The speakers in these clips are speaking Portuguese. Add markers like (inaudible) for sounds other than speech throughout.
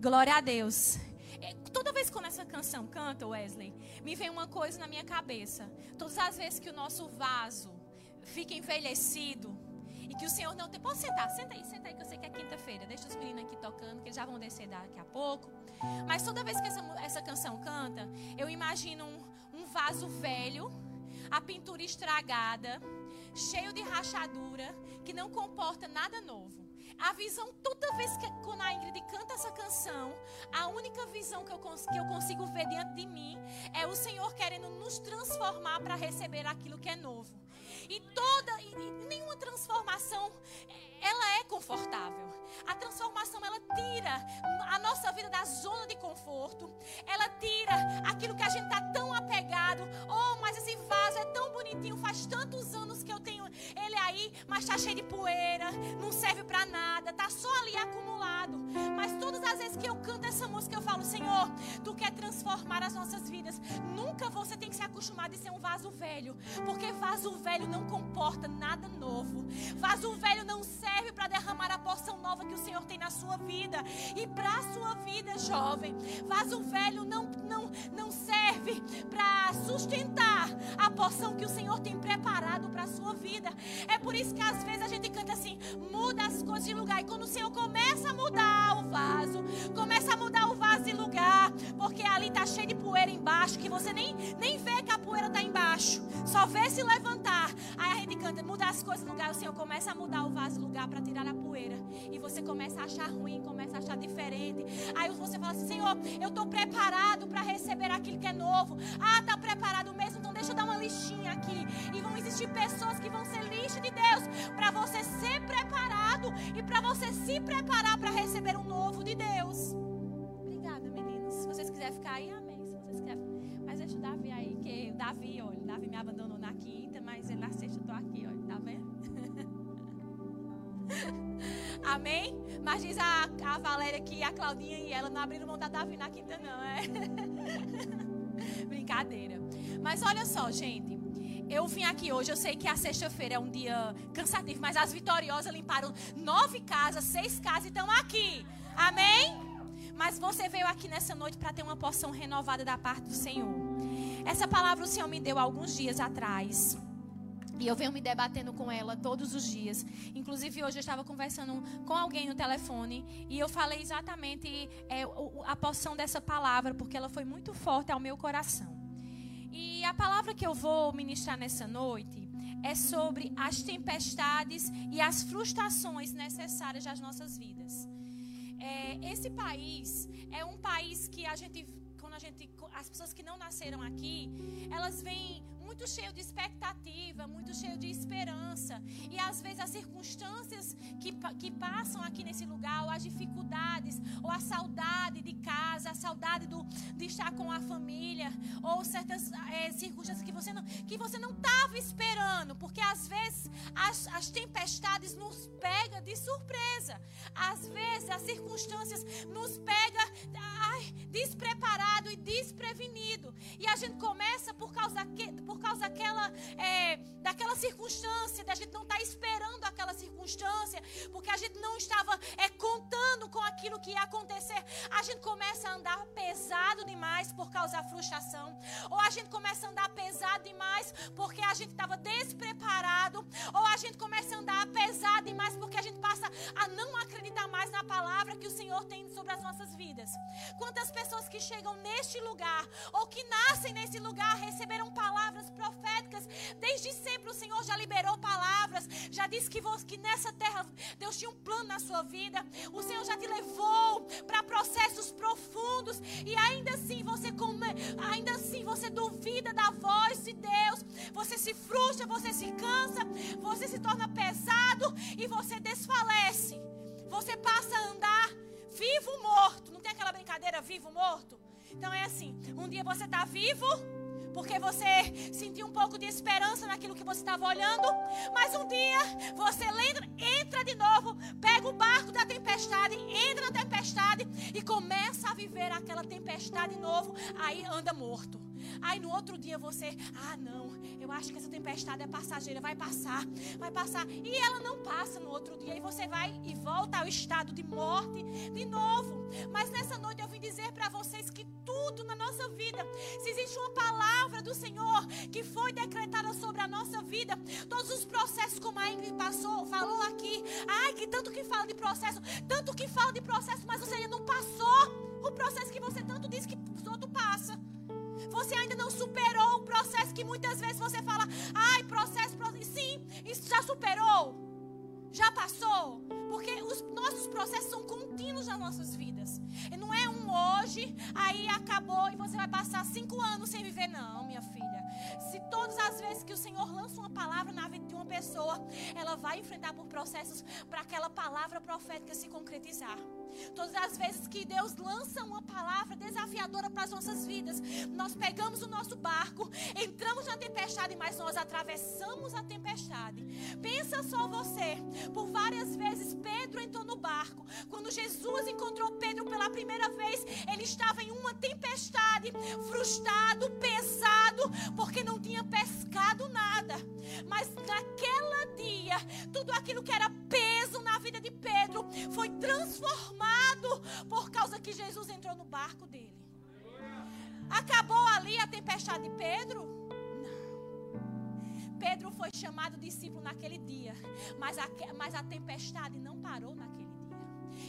Glória a Deus. É, toda vez que essa canção canta, Wesley, me vem uma coisa na minha cabeça. Todas as vezes que o nosso vaso fica envelhecido e que o Senhor não tem. Pode sentar, senta aí, senta aí, que eu sei que é quinta-feira. Deixa os meninos aqui tocando, que eles já vão descer daqui a pouco. Mas toda vez que essa, essa canção canta, eu imagino um, um vaso velho, a pintura estragada, cheio de rachadura, que não comporta nada novo. A visão, toda vez que quando a Ingrid canta essa canção, a única visão que eu, que eu consigo ver diante de mim é o Senhor querendo nos transformar para receber aquilo que é novo. E toda, e nenhuma transformação, ela é confortável. A transformação, ela tira a nossa vida da zona de conforto. Ela tira aquilo que a gente está tão apegado. Oh, mas esse vaso é tão bonitinho, faz tantos anos que eu tenho ele aí, mas está cheio de poeira, não serve para nada, tá só ali acumulado. Mas todas as vezes que eu canto essa música, eu falo, Senhor, tu quer transformar as nossas vidas. Nunca você tem que se acostumar de ser um vaso velho, porque vaso velho não comporta nada novo. Vaso velho não serve para derramar a porção nova que o Senhor tem na sua vida. E para a sua vida, jovem, vaso velho não, não, não serve para sustentar a porção que o Senhor tem preparado para a sua vida. É por isso que às vezes a gente canta assim: muda as coisas de lugar. E quando o Senhor começa a mudar o vaso, começa a mudar o vaso de lugar, porque ali está cheio de poeira embaixo, que você nem, nem vê que a poeira está embaixo, só vê se levantar. Coisas de lugar. O Senhor começa a mudar o vaso lugar para tirar a poeira. E você começa a achar ruim, começa a achar diferente. Aí você fala assim: Senhor, eu estou preparado para receber aquilo que é novo. Ah, está preparado mesmo? Então deixa eu dar uma listinha aqui. E vão existir pessoas que vão ser lixo de Deus para você ser preparado e para você se preparar para receber um novo de Deus. Obrigada, meninos. Se vocês quiserem ficar aí, amém. Se vocês quiserem. Deixa o Davi aí, que Davi, olha, Davi me abandonou na quinta, mas ele na sexta eu tô aqui, olha, tá vendo? (laughs) Amém? Mas diz a, a Valéria que a Claudinha e ela não abriram mão da Davi na quinta, não, é? (laughs) Brincadeira. Mas olha só, gente. Eu vim aqui hoje, eu sei que a sexta-feira é um dia cansativo, mas as vitoriosas limparam nove casas, seis casas e estão aqui. Amém? Mas você veio aqui nessa noite para ter uma porção renovada da parte do Senhor. Essa palavra o Senhor me deu alguns dias atrás. E eu venho me debatendo com ela todos os dias. Inclusive, hoje eu estava conversando com alguém no telefone e eu falei exatamente é, a porção dessa palavra, porque ela foi muito forte ao meu coração. E a palavra que eu vou ministrar nessa noite é sobre as tempestades e as frustrações necessárias das nossas vidas. É, esse país é um país que a gente, a gente, as pessoas que não nasceram aqui, elas vêm muito cheio de expectativa, muito cheio de esperança. E às vezes as circunstâncias que, que passam aqui nesse lugar, ou as dificuldades, ou a saudade de casa, a saudade do, de estar com a família, ou certas é, circunstâncias que você não que você não estava esperando, porque às vezes as, as tempestades nos pega de surpresa. Às vezes as circunstâncias nos pega despreparado e desprevenido. E a gente começa por causa que, por por causa daquela, é, daquela circunstância, da gente não estar tá esperando aquela circunstância, porque a gente não estava é, contando com aquilo que ia acontecer. A gente começa a andar pesado demais por causa da frustração, ou a gente começa a andar pesado demais porque a gente estava despreparado, ou a gente começa a andar pesado demais porque a gente passa a não acreditar mais na palavra que o Senhor tem sobre as nossas vidas. Quantas pessoas que chegam neste lugar, ou que nascem nesse lugar, receberam palavras proféticas. Desde sempre o Senhor já liberou palavras. Já disse que, que nessa terra Deus tinha um plano na sua vida. O Senhor já te levou para processos profundos. E ainda assim você come, ainda assim você duvida da voz de Deus. Você se frustra, você se cansa, você se torna pesado e você desfalece. Você passa a andar vivo morto. Não tem aquela brincadeira vivo morto? Então é assim, um dia você está vivo, porque você sentiu um pouco de esperança naquilo que você estava olhando, mas um dia você entra de novo, pega o barco da tempestade, entra na tempestade e começa a viver aquela tempestade de novo, aí anda morto. Aí no outro dia você, ah não, eu acho que essa tempestade é passageira, vai passar, vai passar. E ela não passa no outro dia. E você vai e volta ao estado de morte de novo. Mas nessa noite eu vim dizer para vocês que tudo na nossa vida, se existe uma palavra do Senhor que foi decretada sobre a nossa vida, todos os processos como a Ingrid passou, falou aqui, ai que tanto que fala de processo, tanto que fala de processo, mas você ainda não passou o processo que você tanto diz que os outros passa. Você ainda não superou o processo que muitas vezes você fala, ai, processo, processo. Sim, isso já superou. Já passou? Porque os nossos processos são contínuos nas nossas vidas. E não é um hoje, aí acabou e você vai passar cinco anos sem viver. Não, minha filha. Se todas as vezes que o Senhor lança uma palavra na vida de uma pessoa, ela vai enfrentar por processos para aquela palavra profética se concretizar. Todas as vezes que Deus lança uma palavra desafiadora para as nossas vidas, nós pegamos o nosso barco, entramos na tempestade, mas nós atravessamos a tempestade. Pensa só você, por várias vezes Pedro entrou no barco. Quando Jesus encontrou Pedro pela primeira vez, ele estava em uma tempestade, frustrado, pesado, porque não tinha pescado nada. Mas naquela dia, tudo aquilo que era peso na vida de Pedro foi transformado por causa que Jesus entrou no barco dele. Acabou ali a tempestade de Pedro? Não. Pedro foi chamado discípulo naquele dia, mas a, mas a tempestade não parou naquele.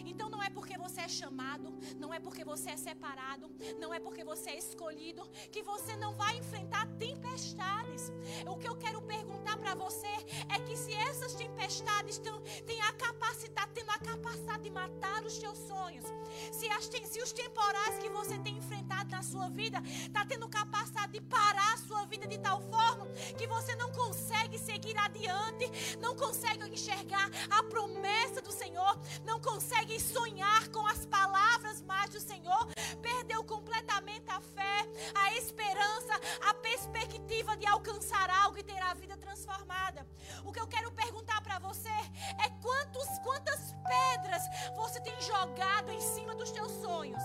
Então não é porque você é chamado, não é porque você é separado, não é porque você é escolhido que você não vai enfrentar tempestades. O que eu quero perguntar para você é que se essas tempestades têm a capacidade, tendo a capacidade de matar os teus sonhos, se, as, se os temporais que você tem enfrentado na sua vida está tendo capacidade de parar a sua vida de tal forma que você não consegue seguir adiante, não consegue enxergar a promessa do Senhor, não consegue consegue sonhar com as palavras mais do Senhor, perdeu completamente a fé, a esperança, a perspectiva de alcançar algo e ter a vida transformada. O que eu quero perguntar para você é quantos, quantas pedras você tem jogado em cima dos teus sonhos?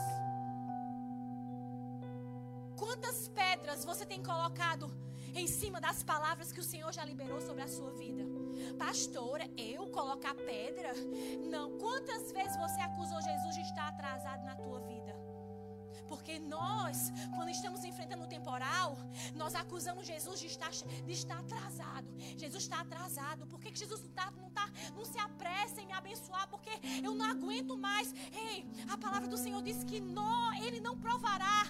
Quantas pedras você tem colocado em cima das palavras que o Senhor já liberou sobre a sua vida? Pastora, eu colocar pedra? Não. Quantas vezes você acusou Jesus de estar atrasado na tua vida? Porque nós, quando estamos enfrentando o temporal, nós acusamos Jesus de estar, de estar atrasado. Jesus está atrasado. Por que, que Jesus não, está, não, tá, não se apressa em me abençoar? Porque eu não aguento mais. Ei, a palavra do Senhor diz que não, Ele não provará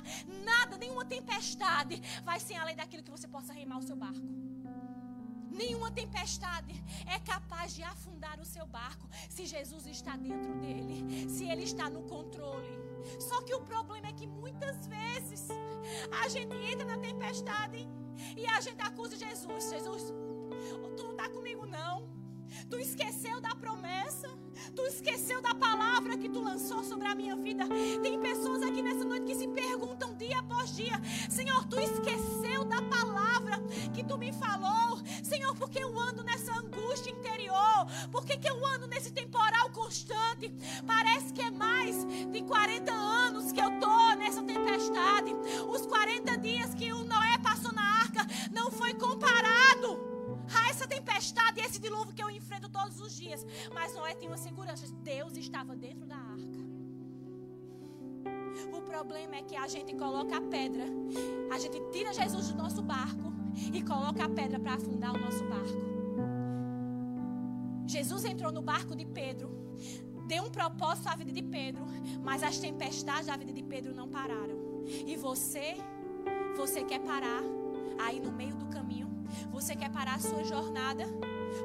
nada, nenhuma tempestade vai ser além daquilo que você possa remar o seu barco. Nenhuma tempestade é capaz de afundar o seu barco se Jesus está dentro dele, se ele está no controle. Só que o problema é que muitas vezes a gente entra na tempestade e a gente acusa Jesus. Jesus, tu não está comigo não. Tu esqueceu da promessa. Tu esqueceu da palavra que tu lançou sobre a minha vida. Tem pessoas aqui nessa noite que se perguntam dia após dia: Senhor, tu esqueceu da palavra que tu me falou. Senhor, por que eu ando nessa angústia interior? Por que, que eu ando nesse temporal constante? Parece que é mais de 40 anos que eu tô nessa tempestade. Os 40 dias que o Noé passou na arca não foi comparado a essa tempestade e esse dilúvio que eu enfrento todos os dias. Mas Noé tinha uma segurança: Deus estava dentro da arca. O problema é que a gente coloca a pedra, a gente tira Jesus do nosso barco e coloca a pedra para afundar o nosso barco. Jesus entrou no barco de Pedro, deu um propósito à vida de Pedro, mas as tempestades da vida de Pedro não pararam. E você, você quer parar aí no meio do caminho? Você quer parar a sua jornada?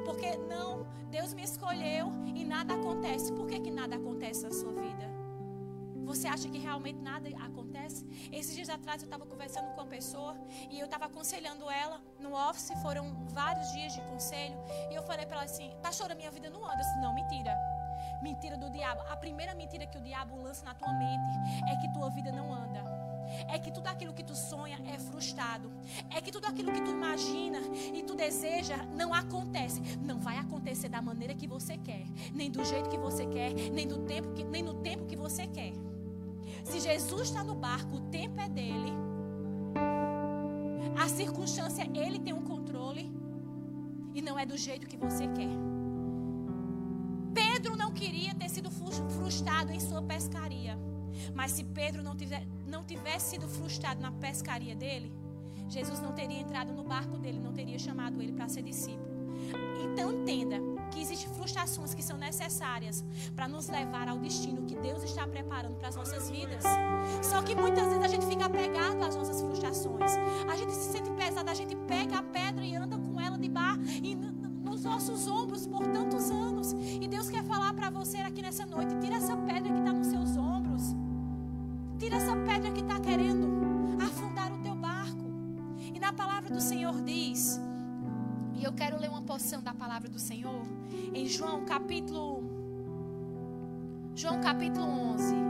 Porque não, Deus me escolheu e nada acontece. Por que, que nada acontece na sua vida? Você acha que realmente nada acontece? Esses dias atrás eu estava conversando com uma pessoa e eu estava aconselhando ela no office. Foram vários dias de conselho. E eu falei para ela assim: Pastora, minha vida não anda. Disse: Não, mentira. Mentira do diabo. A primeira mentira que o diabo lança na tua mente é que tua vida não anda é que tudo aquilo que tu sonha é frustrado. É que tudo aquilo que tu imagina e tu deseja não acontece. Não vai acontecer da maneira que você quer, nem do jeito que você quer, nem do tempo que, nem no tempo que você quer. Se Jesus está no barco, o tempo é dele. A circunstância, ele tem um controle e não é do jeito que você quer. Pedro não queria ter sido frustrado em sua pescaria. Mas se Pedro não, tiver, não tivesse sido frustrado na pescaria dele, Jesus não teria entrado no barco dele, não teria chamado ele para ser discípulo. Então entenda que existem frustrações que são necessárias para nos levar ao destino que Deus está preparando para as nossas vidas. Só que muitas vezes a gente fica apegado às nossas frustrações. A gente se sente pesado, a gente pega a pedra e anda com ela de bar e nos nossos ombros por tantos anos. E Deus quer falar para você aqui nessa noite: tira essa pedra que está nos seus ombros. Tira essa pedra que está querendo afundar o teu barco. E na palavra do Senhor diz e eu quero ler uma porção da palavra do Senhor em João capítulo João capítulo 11.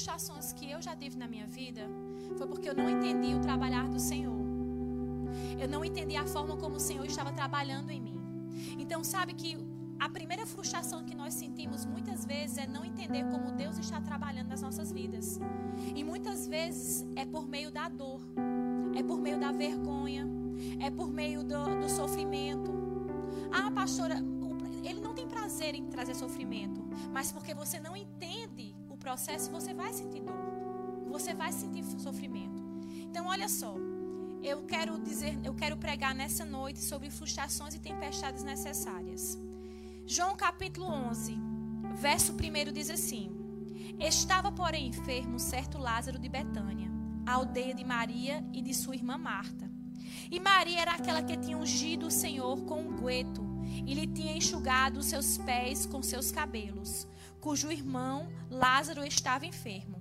Frustrações que eu já tive na minha vida foi porque eu não entendi o trabalhar do Senhor. Eu não entendi a forma como o Senhor estava trabalhando em mim. Então, sabe que a primeira frustração que nós sentimos muitas vezes é não entender como Deus está trabalhando nas nossas vidas. E muitas vezes é por meio da dor, é por meio da vergonha, é por meio do, do sofrimento. Ah, pastora, ele não tem prazer em trazer sofrimento, mas porque você não entende processo, você vai sentir dor. Você vai sentir sofrimento. Então, olha só, eu quero dizer, eu quero pregar nessa noite sobre frustrações e tempestades necessárias. João capítulo 11, verso 1 diz assim: Estava, porém, enfermo certo Lázaro de Betânia, a aldeia de Maria e de sua irmã Marta. E Maria era aquela que tinha ungido o Senhor com um gueto e lhe tinha enxugado os seus pés com seus cabelos, cujo irmão Lázaro estava enfermo.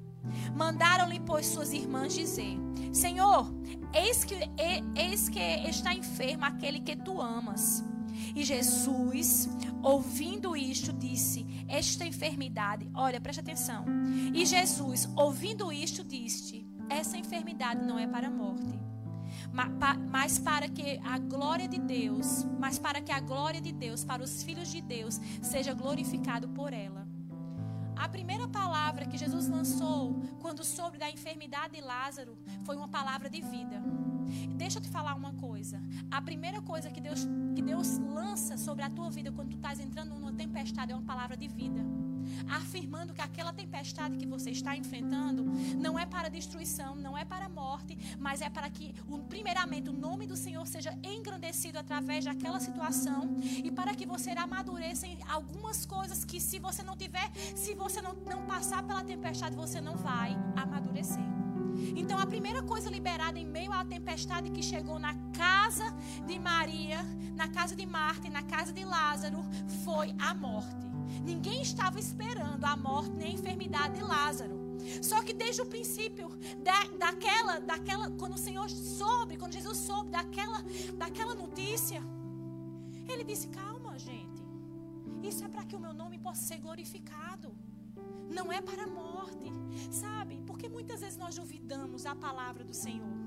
Mandaram-lhe, pois, suas irmãs dizer: Senhor, eis que, eis que está enfermo aquele que tu amas. E Jesus, ouvindo isto, disse: Esta enfermidade, olha, preste atenção. E Jesus, ouvindo isto, disse: Essa enfermidade não é para a morte mas para que a glória de Deus, mas para que a glória de Deus para os filhos de Deus seja glorificado por ela. A primeira palavra que Jesus lançou quando soube da enfermidade de Lázaro foi uma palavra de vida. Deixa eu te falar uma coisa. A primeira coisa que Deus, que Deus lança sobre a tua vida quando tu estás entrando numa tempestade é uma palavra de vida afirmando que aquela tempestade que você está enfrentando não é para destruição, não é para morte, mas é para que, primeiramente, o nome do Senhor seja engrandecido através daquela situação e para que você amadureça em algumas coisas que, se você não tiver, se você não, não passar pela tempestade, você não vai amadurecer. Então, a primeira coisa liberada em meio à tempestade que chegou na casa de Maria, na casa de Marta e na casa de Lázaro, foi a morte. Ninguém estava esperando a morte nem a enfermidade de Lázaro. Só que desde o princípio da, daquela, daquela, quando o Senhor soube, quando Jesus soube daquela, daquela notícia, ele disse: calma, gente. Isso é para que o meu nome possa ser glorificado. Não é para a morte, sabe? Porque muitas vezes nós duvidamos a palavra do Senhor.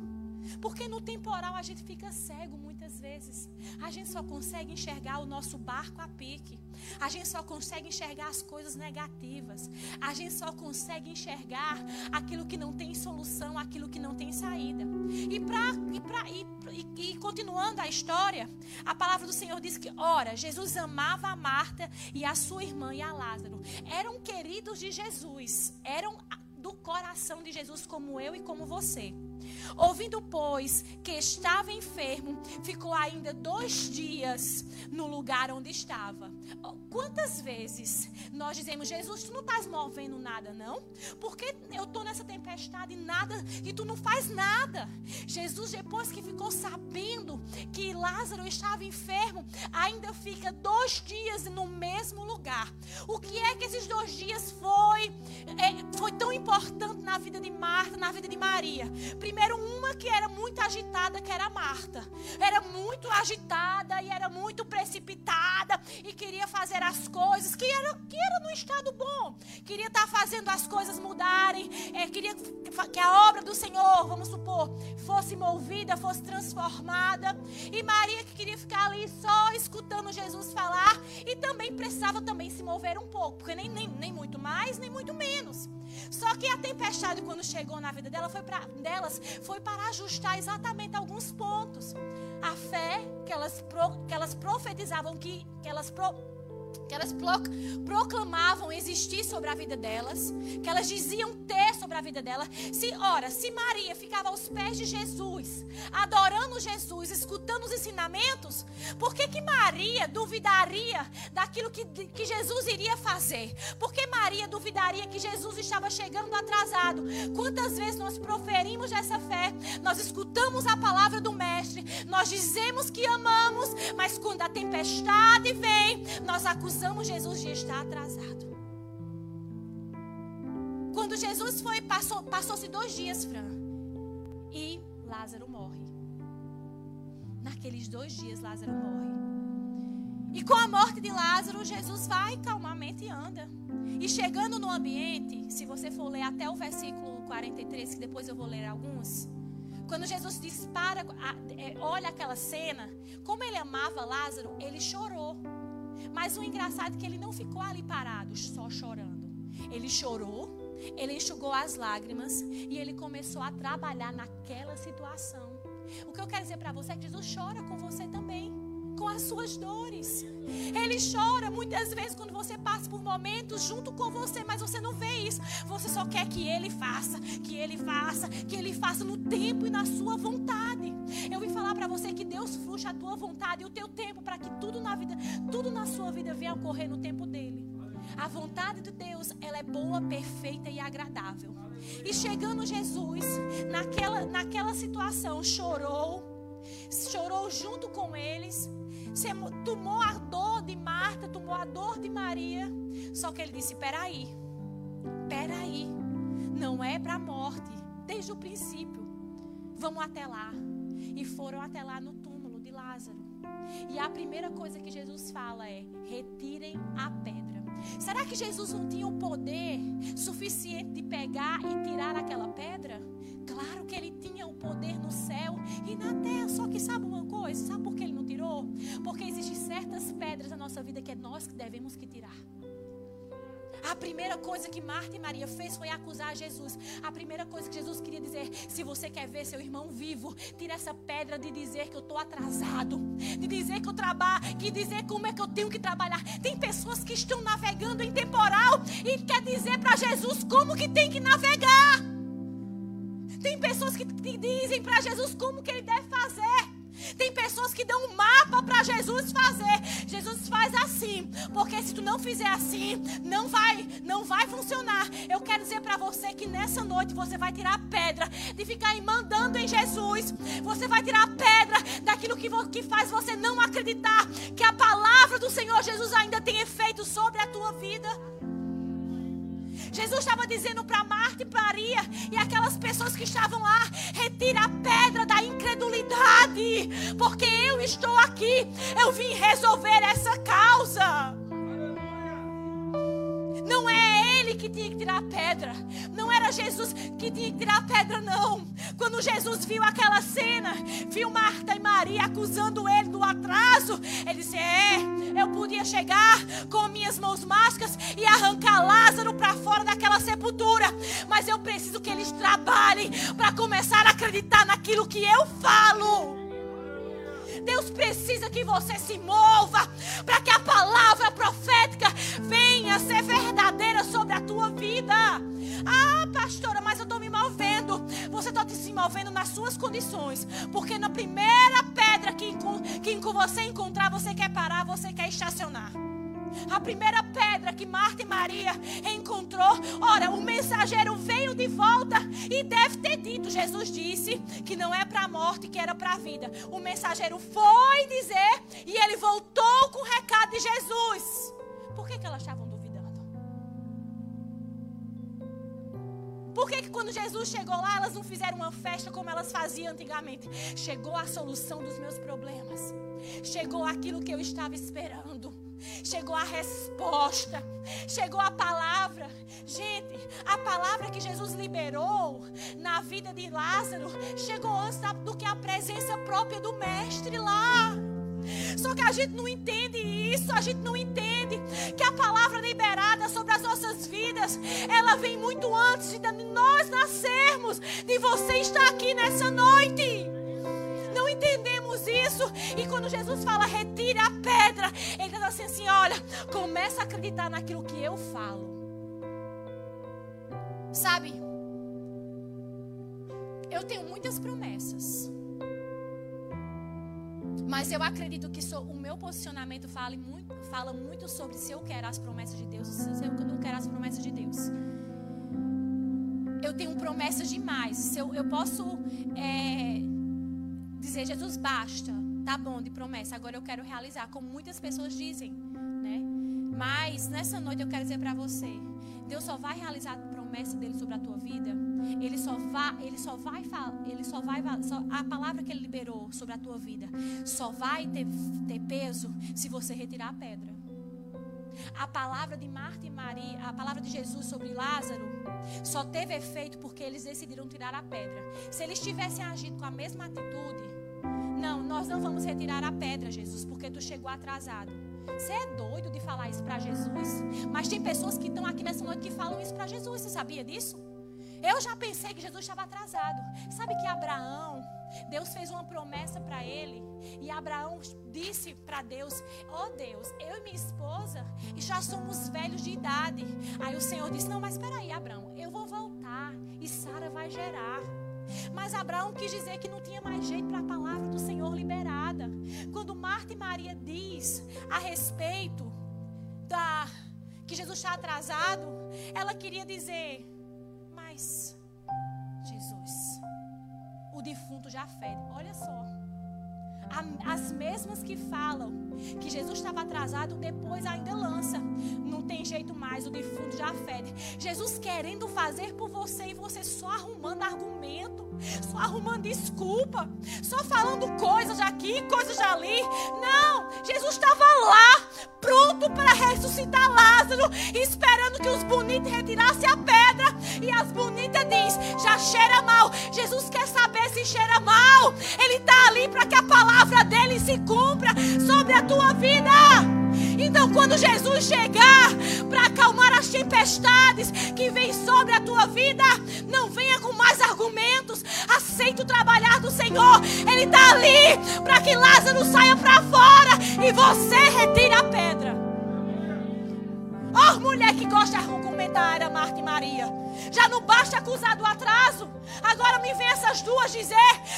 Porque no temporal a gente fica cego muitas vezes. A gente só consegue enxergar o nosso barco a pique. A gente só consegue enxergar as coisas negativas. A gente só consegue enxergar aquilo que não tem solução, aquilo que não tem saída. E, pra, e, pra, e, e, continuando a história, a palavra do Senhor diz que, ora, Jesus amava a Marta e a sua irmã e a Lázaro. Eram queridos de Jesus. Eram do coração de Jesus, como eu e como você. Ouvindo, pois, que estava enfermo, ficou ainda dois dias no lugar onde estava. Quantas vezes nós dizemos, Jesus, tu não estás movendo nada, não? Porque eu estou nessa tempestade e nada, e tu não faz nada. Jesus, depois que ficou sabendo que Lázaro estava enfermo, ainda fica dois dias no mesmo lugar. O que é que esses dois dias foi, é, foi tão importante? importante na vida de Marta, na vida de Maria. Primeiro, uma que era muito agitada, que era Marta. Era muito agitada e era muito precipitada e queria fazer as coisas que era, que era no estado bom. Queria estar fazendo as coisas mudarem. É, queria que a obra do Senhor, vamos supor, fosse movida, fosse transformada. E Maria que queria ficar ali só escutando Jesus falar e também precisava também se mover um pouco, porque nem, nem, nem muito mais, nem muito menos. Só que a tempestade, quando chegou na vida dela, foi pra, delas, foi para ajustar exatamente alguns pontos. A fé que elas, pro, que elas profetizavam, que, que elas pro, que elas proclamavam existir sobre a vida delas, que elas diziam ter sobre a vida dela. Se, ora, se Maria ficava aos pés de Jesus, adorando Jesus, escutando os ensinamentos, por que, que Maria duvidaria daquilo que, que Jesus iria fazer? Por que Maria duvidaria que Jesus estava chegando atrasado? Quantas vezes nós proferimos essa fé, nós escutamos a palavra do Mestre, nós dizemos que amamos, mas quando a tempestade vem, nós acusamos acusamos Jesus de estar atrasado. Quando Jesus foi, passou, passou-se dois dias, Fran, e Lázaro morre. Naqueles dois dias, Lázaro morre. E com a morte de Lázaro, Jesus vai calmamente e anda. E chegando no ambiente, se você for ler até o versículo 43, que depois eu vou ler alguns. Quando Jesus dispara, é, olha aquela cena, como ele amava Lázaro, ele chorou. Mas o engraçado é que ele não ficou ali parado, só chorando. Ele chorou, ele enxugou as lágrimas e ele começou a trabalhar naquela situação. O que eu quero dizer para você é que Jesus chora com você também com as suas dores. Ele chora muitas vezes quando você passa por momentos junto com você, mas você não vê isso. Você só quer que ele faça, que ele faça, que ele faça no tempo e na sua vontade. Eu vim falar para você que Deus frustra a tua vontade e o teu tempo para que tudo na vida, tudo na sua vida venha ocorrer no tempo dele. A vontade de Deus, ela é boa, perfeita e agradável. E chegando Jesus, naquela, naquela situação, chorou, chorou junto com eles, tomou a dor de Marta, tomou a dor de Maria. Só que ele disse: peraí, peraí, não é para a morte, desde o princípio. Vamos até lá. E foram até lá no túmulo de Lázaro. E a primeira coisa que Jesus fala é: retirem a pedra. Será que Jesus não tinha o poder suficiente de pegar e tirar aquela pedra? Claro que ele tinha o poder no céu e na terra. Só que sabe uma coisa? Sabe por que ele não tirou? Porque existem certas pedras na nossa vida que é nós que devemos que tirar. A primeira coisa que Marta e Maria fez foi acusar Jesus. A primeira coisa que Jesus queria dizer: se você quer ver seu irmão vivo, tira essa pedra de dizer que eu estou atrasado, de dizer que eu trabalho, que dizer como é que eu tenho que trabalhar. Tem pessoas que estão navegando em temporal e quer dizer para Jesus como que tem que navegar. Tem pessoas que dizem para Jesus como que ele deve fazer. Tem pessoas que dão um mapa para Jesus fazer. Jesus faz assim, porque se tu não fizer assim, não vai, não vai funcionar. Eu quero dizer para você que nessa noite você vai tirar a pedra de ficar mandando em Jesus. Você vai tirar a pedra daquilo que, que faz você não acreditar que a palavra do Senhor Jesus ainda tem efeito sobre a tua vida. Jesus estava dizendo para Marta e Maria e aquelas pessoas que estavam lá: retira a pedra da incredulidade, porque eu estou aqui, eu vim resolver essa causa. Ele que tinha que tirar a pedra. Não era Jesus que tinha que tirar a pedra, não. Quando Jesus viu aquela cena, viu Marta e Maria acusando ele do atraso, ele disse: É, eu podia chegar com minhas mãos máscaras e arrancar Lázaro para fora daquela sepultura, mas eu preciso que eles trabalhem para começar a acreditar naquilo que eu falo. Deus precisa que você se mova para que a palavra profética venha ser verdadeira sobre a tua vida. Ah, pastora, mas eu estou me movendo. Você está se movendo nas suas condições. Porque na primeira pedra que, que você encontrar, você quer parar, você quer estacionar. A primeira pedra que Marta e Maria encontrou, ora, o mensageiro veio de volta e deve ter dito: Jesus disse que não é para a morte, que era para a vida. O mensageiro foi dizer e ele voltou com o recado de Jesus. Por que, que elas estavam duvidando? Por que, que quando Jesus chegou lá, elas não fizeram uma festa como elas faziam antigamente? Chegou a solução dos meus problemas. Chegou aquilo que eu estava esperando. Chegou a resposta. Chegou a palavra. Gente, a palavra que Jesus liberou na vida de Lázaro chegou antes do que a presença própria do Mestre lá. Só que a gente não entende isso, a gente não entende que a palavra liberada sobre as nossas vidas, ela vem muito antes de nós nascermos, de você estar aqui nessa noite. E quando Jesus fala, retire a pedra, ele está assim, assim: olha, começa a acreditar naquilo que eu falo. Sabe? Eu tenho muitas promessas. Mas eu acredito que o meu posicionamento fala muito, fala muito sobre se eu quero as promessas de Deus, se eu não quero as promessas de Deus. Eu tenho promessas demais. Se eu, eu posso é, dizer, Jesus, basta, tá bom de promessa, agora eu quero realizar, como muitas pessoas dizem, né? Mas nessa noite eu quero dizer para você, Deus só vai realizar a promessa dele sobre a tua vida ele só vai, ele só vai ele só vai, só, a palavra que ele liberou sobre a tua vida só vai ter, ter peso se você retirar a pedra. A palavra de Marta e Maria, a palavra de Jesus sobre Lázaro, só teve efeito porque eles decidiram tirar a pedra. Se eles tivessem agido com a mesma atitude, não, nós não vamos retirar a pedra, Jesus, porque tu chegou atrasado. Você é doido de falar isso para Jesus? Mas tem pessoas que estão aqui nessa noite que falam isso para Jesus. Você sabia disso? Eu já pensei que Jesus estava atrasado. Sabe que Abraão, Deus fez uma promessa para ele. E Abraão disse para Deus: Ó oh Deus, eu e minha esposa já somos velhos de idade. Aí o Senhor disse: Não, mas espera aí, Abraão, eu vou voltar e Sara vai gerar. Mas Abraão quis dizer que não tinha mais jeito para a palavra do Senhor liberada. Quando Marta e Maria diz a respeito da que Jesus está atrasado, ela queria dizer mas, Jesus, o defunto já fede. Olha só. As mesmas que falam que Jesus estava atrasado, depois ainda lança. Não tem jeito mais, o defunto já fede. Jesus querendo fazer por você e você só arrumando argumento, só arrumando desculpa, só falando coisas aqui, coisas ali. Não, Jesus estava lá, para ressuscitar Lázaro, esperando que os bonitos retirassem a pedra. E as bonitas diz: já cheira mal. Jesus quer saber se cheira mal. Ele está ali para que a palavra dele se cumpra sobre a tua vida. Então, quando Jesus chegar para acalmar as tempestades que vêm sobre a tua vida, não venha com mais argumentos. Aceita o trabalhar do Senhor. Ele está ali para que Lázaro saia para fora e você retire a pedra. Oh, mulher que gosta de argumentar, era Marta e Maria. Já não basta acusar do atraso. Agora me vem essas duas dizer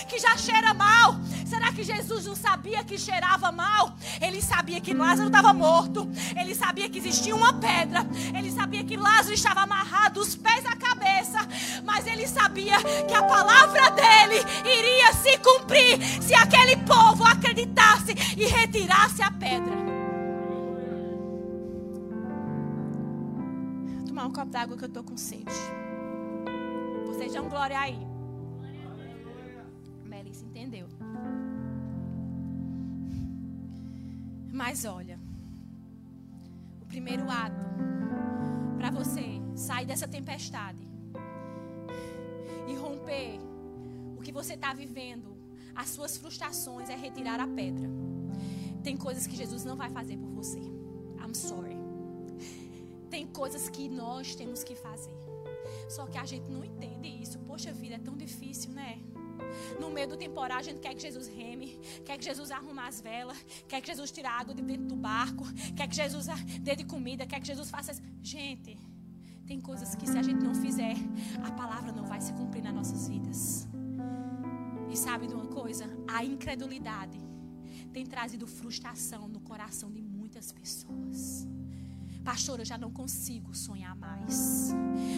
que já cheira mal. Será que Jesus não sabia que cheirava mal? Ele sabia que Lázaro estava morto. Ele sabia que existia uma pedra. Ele sabia que Lázaro estava amarrado dos pés à cabeça. Mas ele sabia que a palavra dele iria se cumprir se aquele povo acreditasse e retirasse a pedra. Tomar um copo d'água que eu estou com sede. Vocês dão glória aí. Melissa entendeu. Mas olha, o primeiro ato para você sair dessa tempestade e romper o que você está vivendo, as suas frustrações, é retirar a pedra. Tem coisas que Jesus não vai fazer por você. I'm sorry. Tem coisas que nós temos que fazer. Só que a gente não entende isso. Poxa vida, é tão difícil, né? No meio do temporal, a gente quer que Jesus reme, quer que Jesus arrume as velas, quer que Jesus tire a água de dentro do barco, quer que Jesus dê de comida, quer que Jesus faça. Gente, tem coisas que se a gente não fizer, a palavra não vai se cumprir nas nossas vidas. E sabe de uma coisa? A incredulidade tem trazido frustração no coração de muitas pessoas. Pastor, eu já não consigo sonhar mais.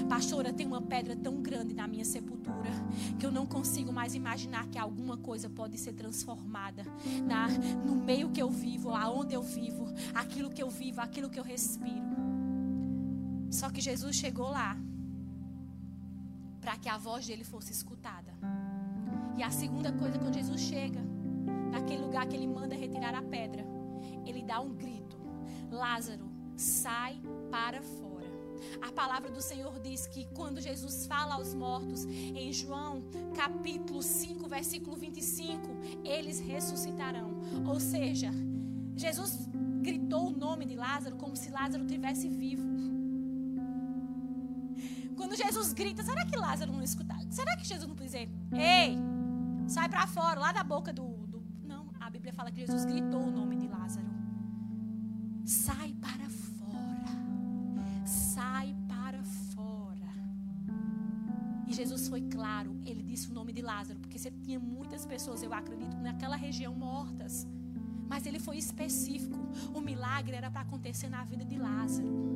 Pastor, eu tenho uma pedra tão grande na minha sepultura que eu não consigo mais imaginar que alguma coisa pode ser transformada na, no meio que eu vivo, aonde eu vivo, aquilo que eu vivo, aquilo que eu respiro. Só que Jesus chegou lá para que a voz dele fosse escutada. E a segunda coisa, quando Jesus chega naquele lugar que ele manda retirar a pedra, ele dá um grito: Lázaro, sai para fora. A palavra do Senhor diz que quando Jesus fala aos mortos, em João capítulo 5, versículo 25, eles ressuscitarão. Ou seja, Jesus gritou o nome de Lázaro como se Lázaro tivesse vivo. Quando Jesus grita, será que Lázaro não escuta? Será que Jesus não dizer, ei, sai para fora, lá da boca do, do. Não, a Bíblia fala que Jesus gritou o nome claro, ele disse o nome de Lázaro, porque você tinha muitas pessoas, eu acredito, naquela região mortas. Mas ele foi específico. O milagre era para acontecer na vida de Lázaro.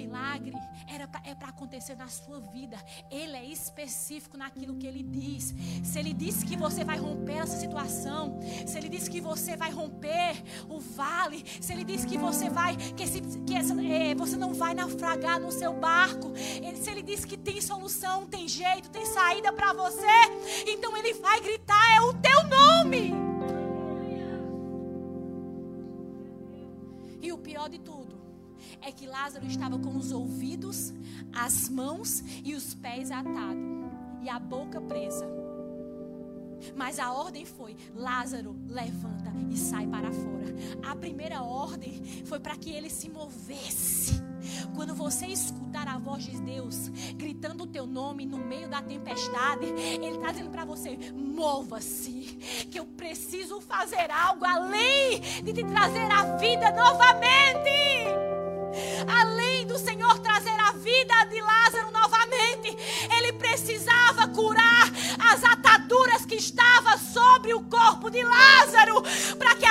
Milagre era pra, é para acontecer na sua vida. Ele é específico naquilo que ele diz. Se ele disse que você vai romper essa situação, se ele disse que você vai romper o vale, se ele disse que você vai que, esse, que essa, é, você não vai naufragar no seu barco, se ele disse que tem solução, tem jeito, tem saída para você, então ele vai gritar é o teu nome. Que Lázaro estava com os ouvidos, as mãos e os pés atados e a boca presa. Mas a ordem foi: Lázaro, levanta e sai para fora. A primeira ordem foi para que ele se movesse. Quando você escutar a voz de Deus gritando o teu nome no meio da tempestade, Ele está dizendo para você: mova-se, que eu preciso fazer algo além de te trazer a vida novamente. Além do Senhor trazer a vida de Lázaro novamente, ele precisava curar as ataduras que estavam sobre o corpo de Lázaro, para que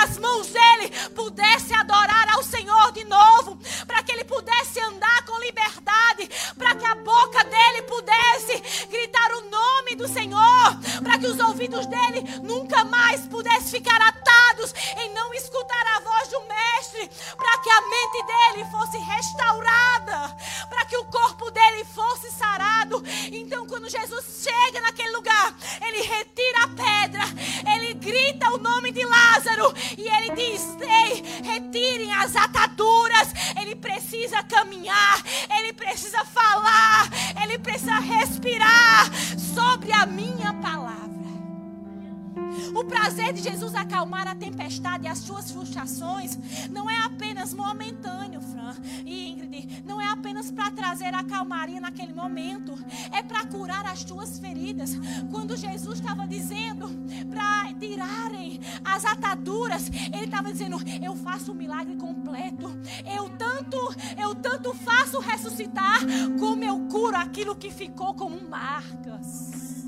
que ficou como marcas.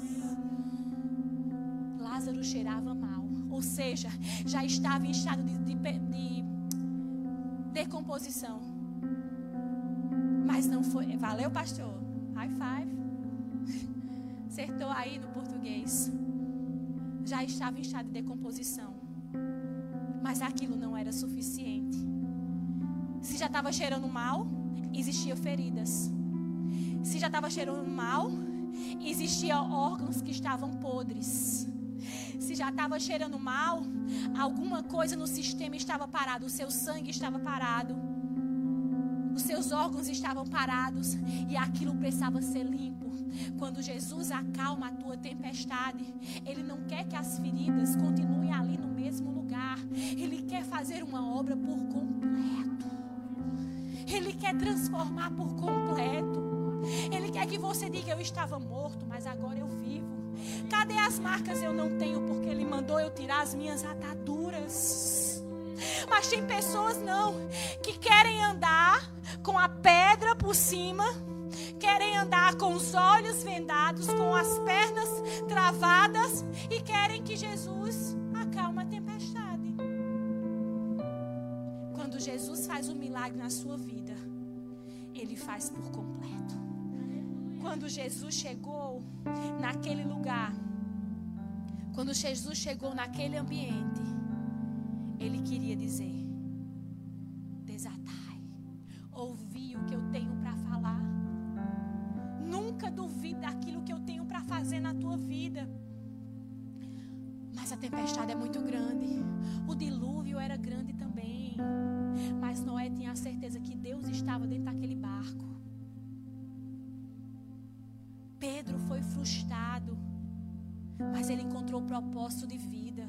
Lázaro cheirava mal, ou seja, já estava em estado de, de, de decomposição. Mas não foi. Valeu, pastor. High five. Acertou aí no português. Já estava em estado de decomposição. Mas aquilo não era suficiente. Se já estava cheirando mal, existiam feridas. Se já estava cheirando mal, existiam órgãos que estavam podres se já estava cheirando mal, alguma coisa no sistema estava parado, o seu sangue estava parado, os seus órgãos estavam parados e aquilo precisava ser limpo. Quando Jesus acalma a tua tempestade, Ele não quer que as feridas continuem ali no mesmo lugar, Ele quer fazer uma obra por completo. Ele quer transformar por completo. Ele quer que você diga: Eu estava morto, mas agora eu vivo. Cadê as marcas? Eu não tenho, porque Ele mandou eu tirar as minhas ataduras. Mas tem pessoas não que querem andar com a pedra por cima, querem andar com os olhos vendados, com as pernas travadas e querem que Jesus acalme a tempestade. Quando Jesus faz um milagre na sua vida, ele faz por completo quando Jesus chegou naquele lugar, quando Jesus chegou naquele ambiente, ele queria dizer: desatai, ouvi o que eu tenho para falar. Nunca duvide daquilo que eu tenho para fazer na tua vida. Mas a tempestade é muito grande. O dilúvio era grande também. Mas Noé tinha a certeza que Deus estava dentro daquele barco. Pedro foi frustrado, mas ele encontrou o propósito de vida.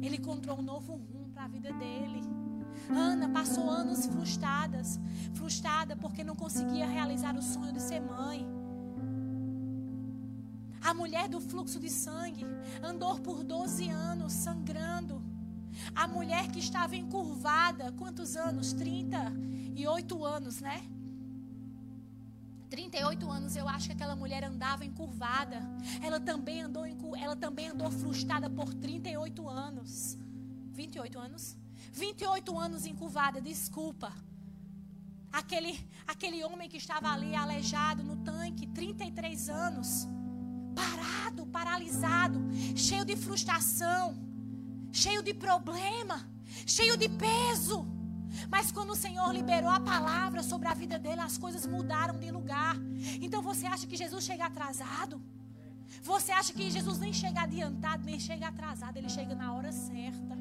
Ele encontrou um novo rumo para a vida dele. Ana passou anos frustradas, frustrada porque não conseguia realizar o sonho de ser mãe. A mulher do fluxo de sangue andou por 12 anos sangrando. A mulher que estava encurvada, quantos anos? 38 anos, né? 38 anos, eu acho que aquela mulher andava encurvada. Ela também andou, ela também andou frustrada por 38 anos. 28 anos? 28 anos encurvada, desculpa. Aquele, aquele homem que estava ali aleijado no tanque, 33 anos, parado, paralisado, cheio de frustração, cheio de problema, cheio de peso. Mas quando o Senhor liberou a palavra sobre a vida dele, as coisas mudaram de lugar. Então você acha que Jesus chega atrasado? Você acha que Jesus nem chega adiantado, nem chega atrasado, ele chega na hora certa.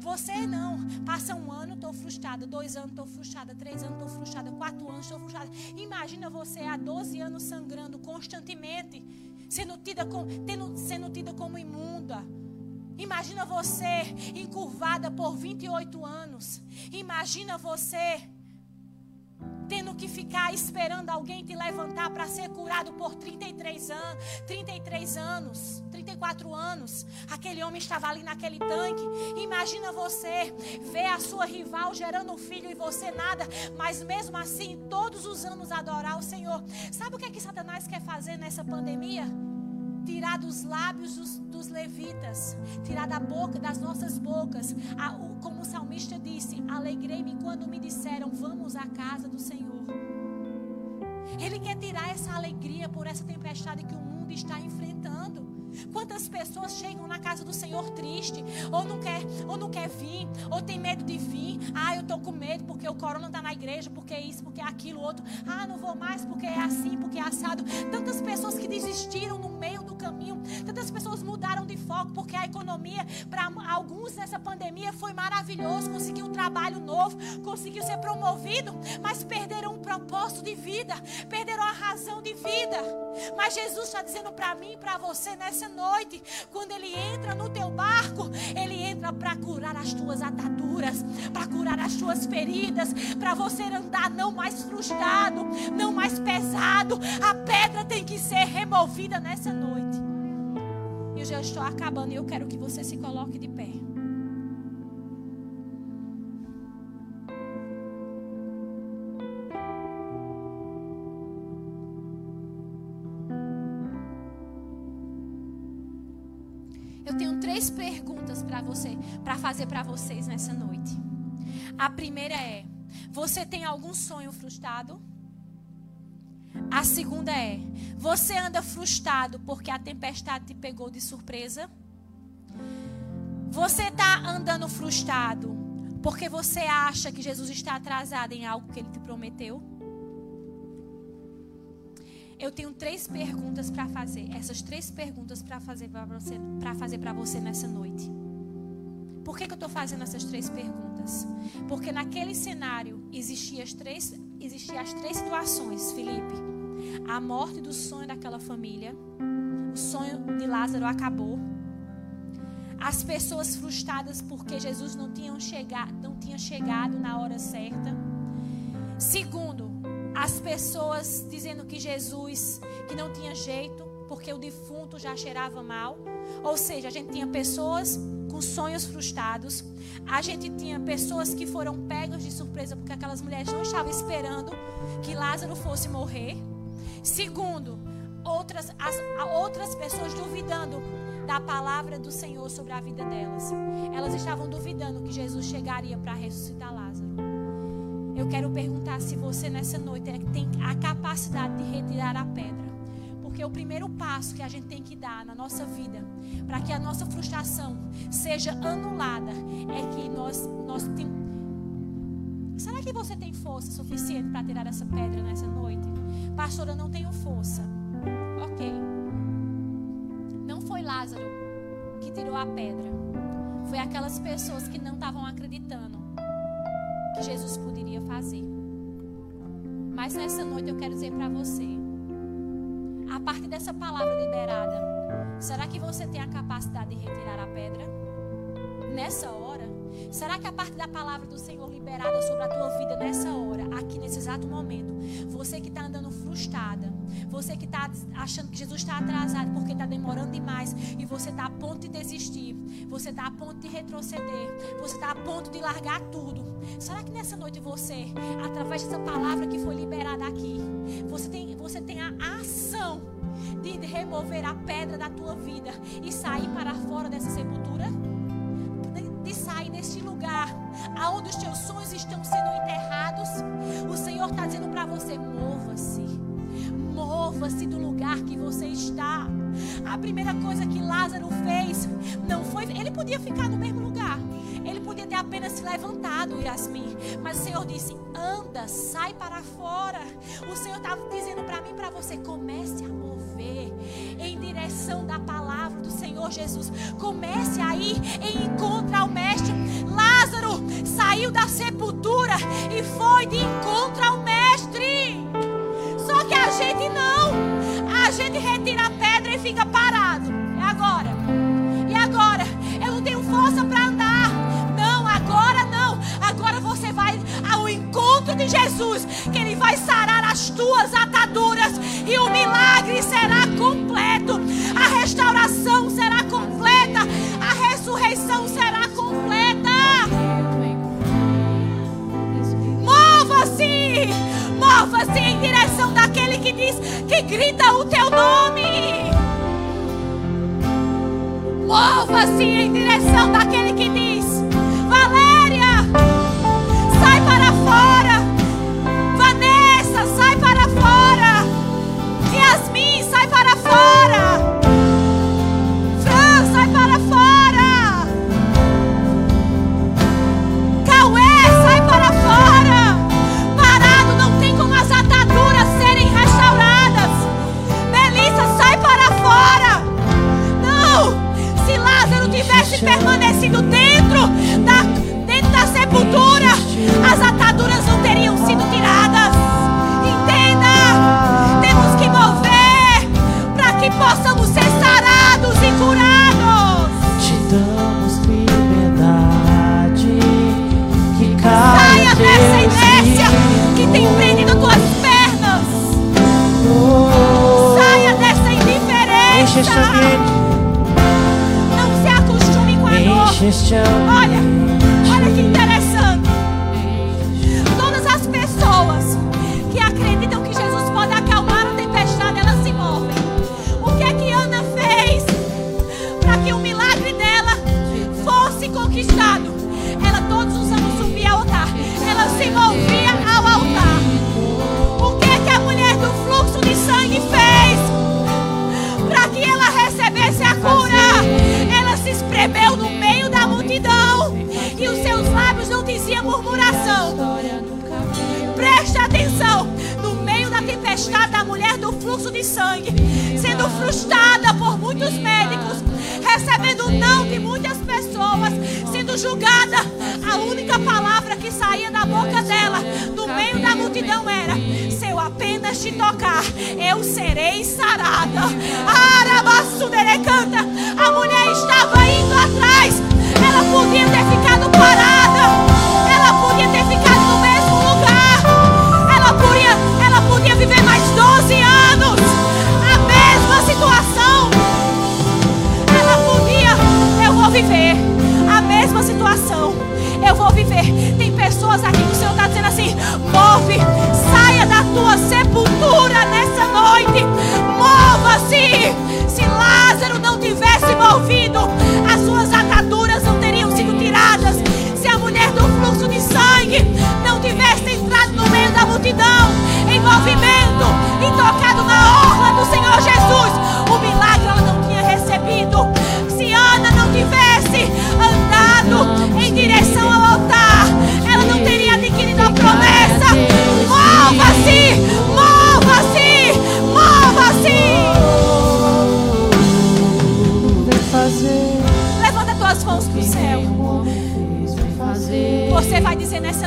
Você não. Passa um ano, estou frustrada. Dois anos, estou frustrada. Três anos, estou frustrada. Quatro anos, estou frustrada. Imagina você há 12 anos sangrando constantemente, sendo tida, com, tendo, sendo tida como imunda Imagina você encurvada por 28 anos. Imagina você tendo que ficar esperando alguém te levantar para ser curado por 33 anos, 33 anos, 34 anos. Aquele homem estava ali naquele tanque. Imagina você ver a sua rival gerando um filho e você nada, mas mesmo assim, todos os anos adorar o Senhor. Sabe o que é que Satanás quer fazer nessa pandemia? Tirar dos lábios dos, dos levitas, tirar da boca, das nossas bocas, a, o, como o salmista disse: Alegrei-me quando me disseram, vamos à casa do Senhor. Ele quer tirar essa alegria por essa tempestade que o mundo está enfrentando. Quantas pessoas chegam na casa do Senhor triste, ou não quer, ou não quer vir, ou tem medo de vir. Ah, eu estou com medo porque o corona está na igreja, porque é isso, porque é aquilo, outro. Ah, não vou mais porque é assim, porque é assado. Tantas pessoas que desistiram no meio caminho, tantas pessoas mudaram de foco porque a economia para alguns nessa pandemia foi maravilhoso, conseguiu um trabalho novo, conseguiu ser promovido, mas perderam um propósito de vida, perderam a razão de vida. Mas Jesus está dizendo para mim e para você nessa noite, quando Ele entra no teu barco, Ele entra para curar as tuas ataduras, para curar as tuas feridas, para você andar não mais frustrado, não mais pesado. A pedra tem que ser removida nessa noite. Eu já estou acabando e eu quero que você se coloque de pé. três perguntas para você, para fazer para vocês nessa noite. A primeira é: você tem algum sonho frustrado? A segunda é: você anda frustrado porque a tempestade te pegou de surpresa? Você está andando frustrado porque você acha que Jesus está atrasado em algo que ele te prometeu? Eu tenho três perguntas para fazer. Essas três perguntas para fazer para você, para fazer para você nessa noite. Por que, que eu estou fazendo essas três perguntas? Porque naquele cenário existiam as três, existiam as três situações, Felipe. A morte do sonho daquela família, o sonho de Lázaro acabou. As pessoas frustradas porque Jesus não tinha chegado, não tinha chegado na hora certa. Segundo, as pessoas dizendo que Jesus, que não tinha jeito, porque o defunto já cheirava mal. Ou seja, a gente tinha pessoas com sonhos frustrados. A gente tinha pessoas que foram pegas de surpresa porque aquelas mulheres não estavam esperando que Lázaro fosse morrer. Segundo, outras, as, outras pessoas duvidando da palavra do Senhor sobre a vida delas. Elas estavam duvidando que Jesus chegaria para ressuscitar Lázaro. Eu quero perguntar se você nessa noite é tem a capacidade de retirar a pedra. Porque o primeiro passo que a gente tem que dar na nossa vida, para que a nossa frustração seja anulada, é que nós, nós tem... Será que você tem força suficiente para tirar essa pedra nessa noite? Pastora, não tenho força. Ok. Não foi Lázaro que tirou a pedra foi aquelas pessoas que não estavam acreditando que Jesus poderia fazer. Mas nessa noite eu quero dizer para você, a partir dessa palavra liberada, será que você tem a capacidade de retirar a pedra? Nessa hora, será que a partir da palavra do Senhor liberada sobre a tua vida nessa hora, aqui nesse exato momento, você que está andando frustrada, você que está achando que Jesus está atrasado porque está demorando demais e você está a ponto de desistir, você está a ponto de retroceder, você está a ponto de largar tudo. Será que nessa noite você, através dessa palavra que foi liberada aqui, você tem, você tem a ação de remover a pedra da tua vida e sair para fora dessa sepultura? Deste lugar aonde os teus sonhos estão sendo enterrados? O Senhor está dizendo para você: mova-se Mova-se do lugar que você está. A primeira coisa que Lázaro fez não foi. Ele podia ficar no mesmo lugar. Ele podia ter apenas se levantado, Yasmin. Mas o Senhor disse: anda, sai para fora. O Senhor estava dizendo para mim para você: comece a mover em direção da palavra do Senhor Jesus. Comece a ir em encontro ao Mestre. Lázaro saiu da sepultura e foi de encontro ao Mestre. Só que a gente não. A gente retira a pedra e fica parado. E agora? E agora? Eu não tenho força para andar. Não, agora não. Agora você vai ao encontro de Jesus, que ele vai sarar as tuas ataduras e o milagre será completo. Mova-se em direção daquele que diz, que grita o teu nome. Mova-se em direção daquele que diz, Valéria, sai para fora. Vanessa, sai para fora. Yasmin, sai para fora.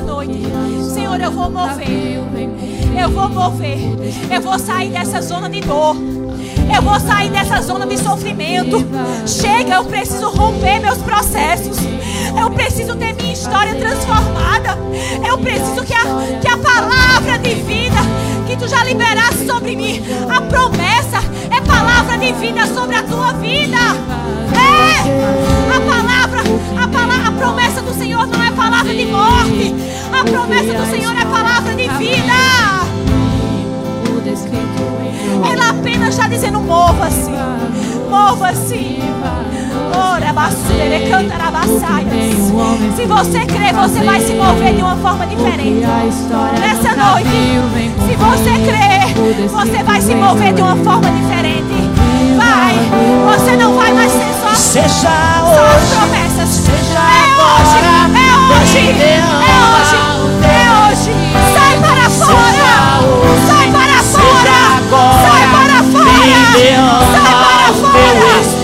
noite. Senhor, eu vou mover. Eu vou mover. Eu vou sair dessa zona de dor. Eu vou sair dessa zona de sofrimento. Chega, eu preciso romper meus processos. Eu preciso ter minha história transformada. Eu preciso que a, que a palavra de vida que tu já liberaste sobre mim, a promessa é palavra de vida sobre a tua vida. É a palavra, a promessa do Senhor não é palavra de morte. A promessa do Senhor é palavra de vida. Ela apenas está dizendo: mova-se, mova-se. Ora, canta na Se você crer, você vai se mover de uma forma diferente. Nessa noite, se você crer, você vai se mover de uma forma diferente. Vai, você não vai mais ser só, só as promessas hoje, é hoje, é hoje, é hoje. Sai para fora, sai para fora, sai para fora, sai para fora.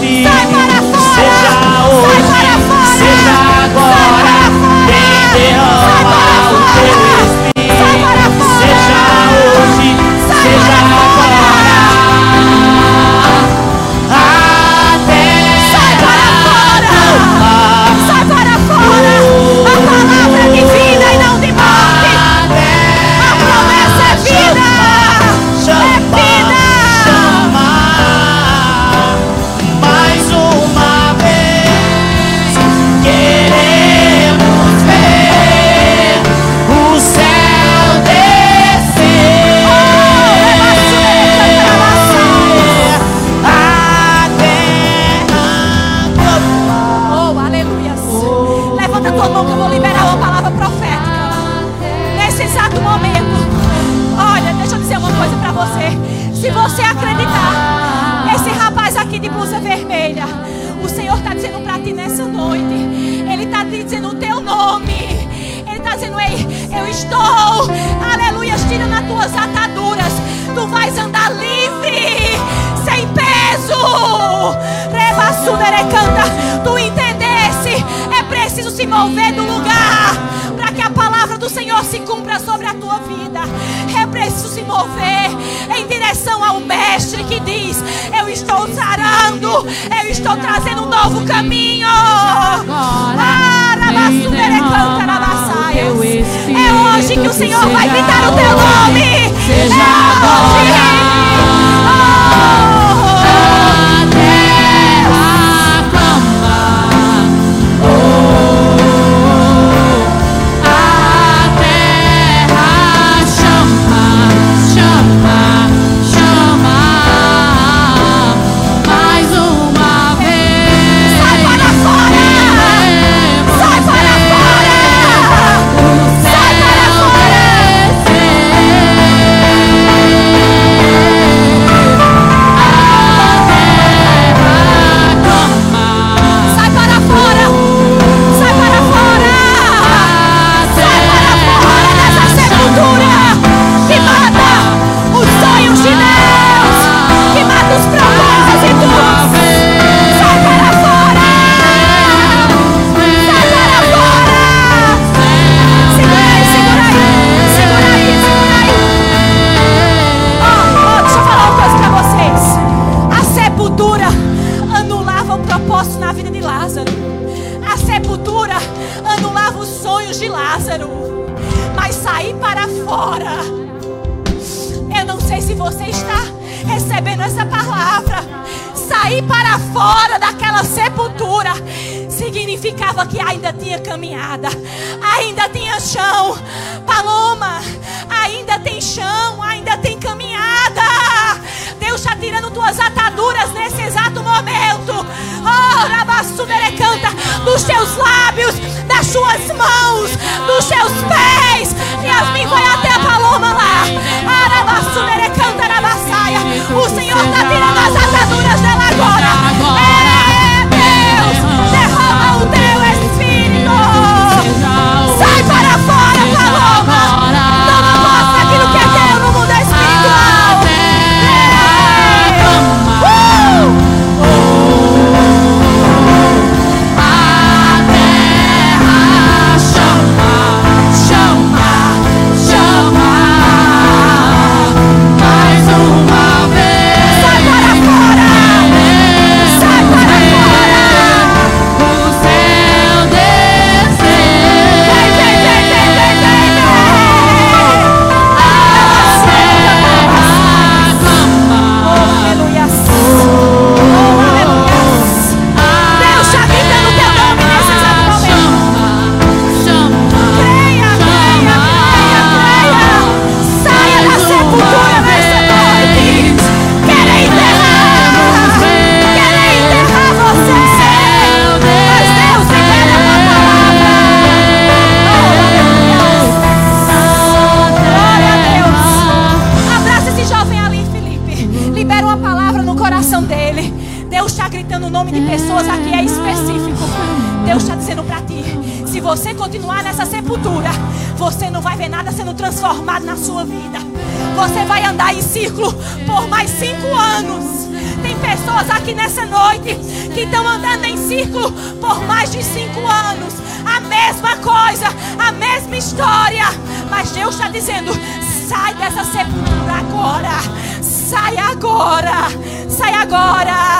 Sepultura agora. Sai agora. Sai agora.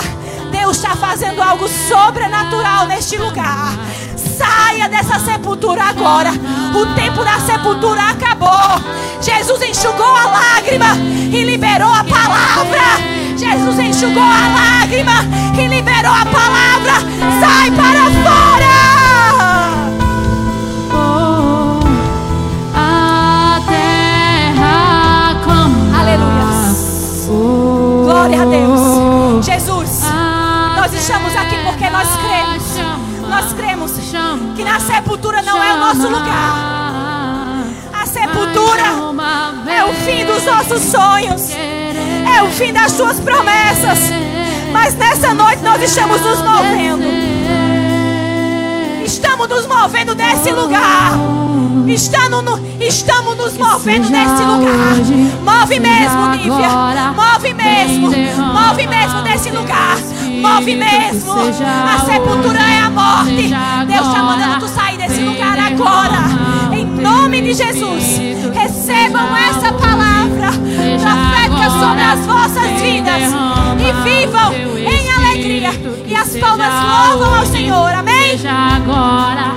Deus está fazendo algo sobrenatural neste lugar. Saia dessa sepultura agora. O tempo da sepultura acabou. Jesus enxugou a lágrima e liberou a palavra. Jesus enxugou a lágrima e liberou a palavra. Sai para fora. Estamos aqui porque nós cremos. Nós cremos que na sepultura não é o nosso lugar. A sepultura é o fim dos nossos sonhos. É o fim das suas promessas. Mas nessa noite nós estamos nos movendo. Estamos nos movendo desse lugar. Estamos, no- estamos nos movendo desse lugar. Move mesmo, Nívia. Move mesmo. Move mesmo desse lugar. Move mesmo. A sepultura é a morte. Deus está mandando tu sair desse lugar agora. Em nome de Jesus. Recebam essa palavra profética sobre as vossas vidas. E vivam alegria. E as palmas louvam ao Senhor. Amém? Seja agora,